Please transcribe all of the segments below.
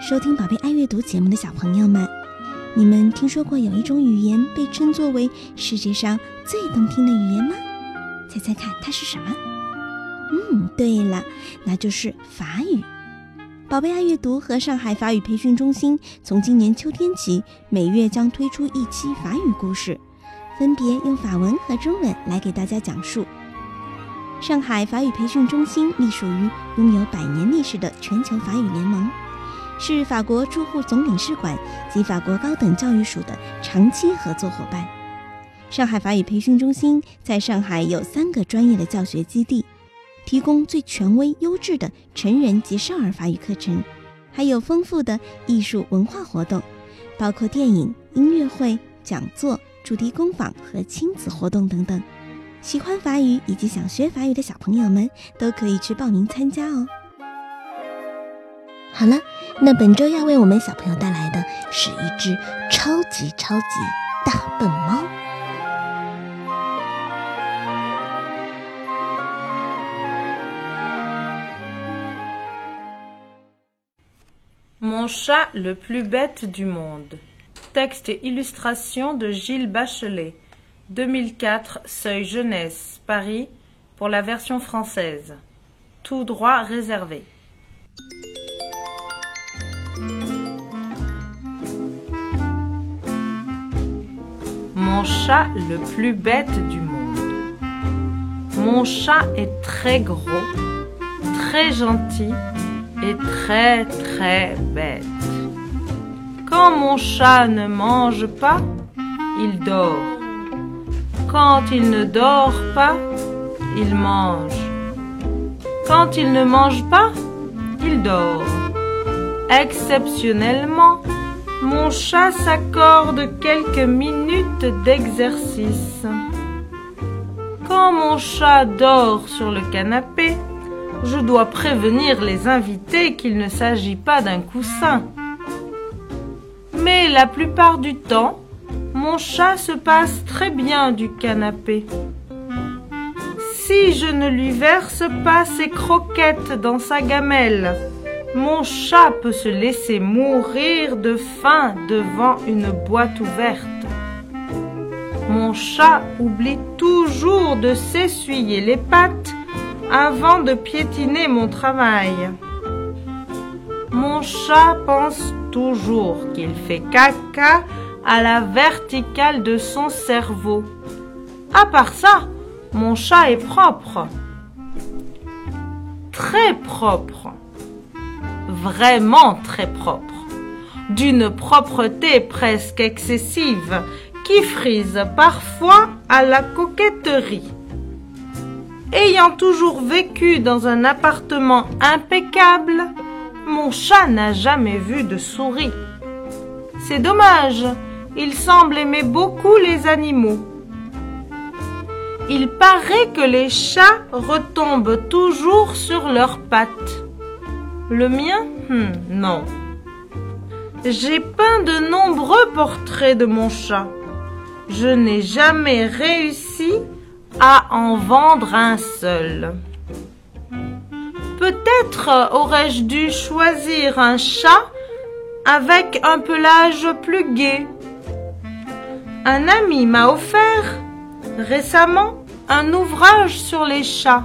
收听宝贝爱阅读节目的小朋友们，你们听说过有一种语言被称作为世界上最动听的语言吗？猜猜看，它是什么？嗯，对了，那就是法语。宝贝爱阅读和上海法语培训中心从今年秋天起，每月将推出一期法语故事，分别用法文和中文来给大家讲述。上海法语培训中心隶属于拥有百年历史的全球法语联盟，是法国驻沪总领事馆及法国高等教育署的长期合作伙伴。上海法语培训中心在上海有三个专业的教学基地，提供最权威、优质的成人及少儿法语课程，还有丰富的艺术文化活动，包括电影、音乐会、讲座、主题工坊和亲子活动等等。喜欢法语以及想学法语的小朋友们都可以去报名参加哦。好了，那本周要为我们小朋友带来的是一只超级超级大笨猫。Mon chat le plus bête du monde. Texte et illustration de Gilles Bachelet. 2004, Seuil Jeunesse, Paris, pour la version française. Tout droit réservé. Mon chat le plus bête du monde. Mon chat est très gros, très gentil et très très bête. Quand mon chat ne mange pas, il dort. Quand il ne dort pas, il mange. Quand il ne mange pas, il dort. Exceptionnellement, mon chat s'accorde quelques minutes d'exercice. Quand mon chat dort sur le canapé, je dois prévenir les invités qu'il ne s'agit pas d'un coussin. Mais la plupart du temps, mon chat se passe très bien du canapé. Si je ne lui verse pas ses croquettes dans sa gamelle, mon chat peut se laisser mourir de faim devant une boîte ouverte. Mon chat oublie toujours de s'essuyer les pattes avant de piétiner mon travail. Mon chat pense toujours qu'il fait caca à la verticale de son cerveau. À part ça, mon chat est propre. Très propre. Vraiment très propre. D'une propreté presque excessive qui frise parfois à la coquetterie. Ayant toujours vécu dans un appartement impeccable, mon chat n'a jamais vu de souris. C'est dommage, il semble aimer beaucoup les animaux. Il paraît que les chats retombent toujours sur leurs pattes. Le mien hmm, Non. J'ai peint de nombreux portraits de mon chat. Je n'ai jamais réussi à en vendre un seul. Peut-être aurais-je dû choisir un chat avec un pelage plus gai. Un ami m'a offert récemment un ouvrage sur les chats.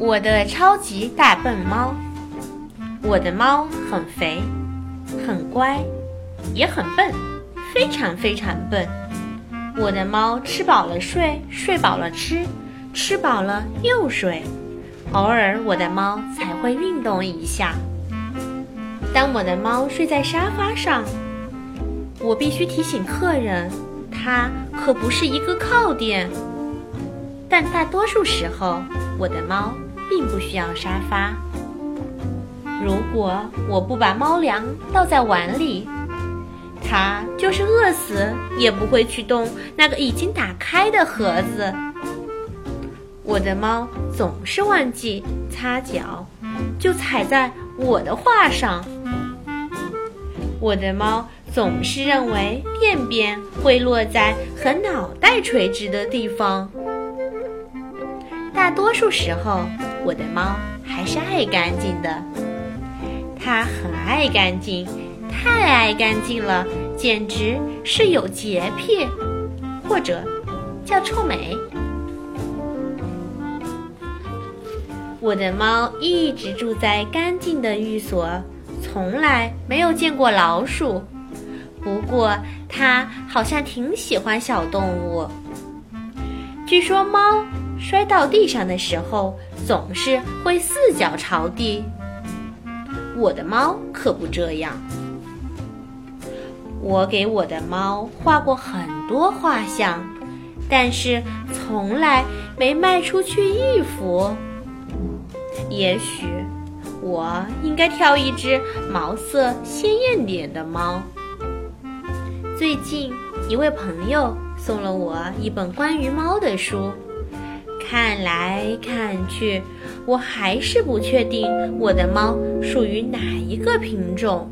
我的超级大笨猫，我的猫很肥，很乖，也很笨，非常非常笨。我的猫吃饱了睡，睡饱了吃，吃饱了又睡。偶尔，我的猫才会运动一下。当我的猫睡在沙发上，我必须提醒客人，它可不是一个靠垫。但大多数时候，我的猫并不需要沙发。如果我不把猫粮倒在碗里，它就是饿死也不会去动那个已经打开的盒子。我的猫总是忘记擦脚，就踩在我的画上。我的猫总是认为便便会落在和脑袋垂直的地方。大多数时候，我的猫还是爱干净的。它很爱干净，太爱干净了，简直是有洁癖，或者叫臭美。我的猫一直住在干净的寓所，从来没有见过老鼠。不过它好像挺喜欢小动物。据说猫摔到地上的时候总是会四脚朝地，我的猫可不这样。我给我的猫画过很多画像，但是从来没卖出去一幅。也许我应该挑一只毛色鲜艳点的猫。最近一位朋友送了我一本关于猫的书，看来看去，我还是不确定我的猫属于哪一个品种。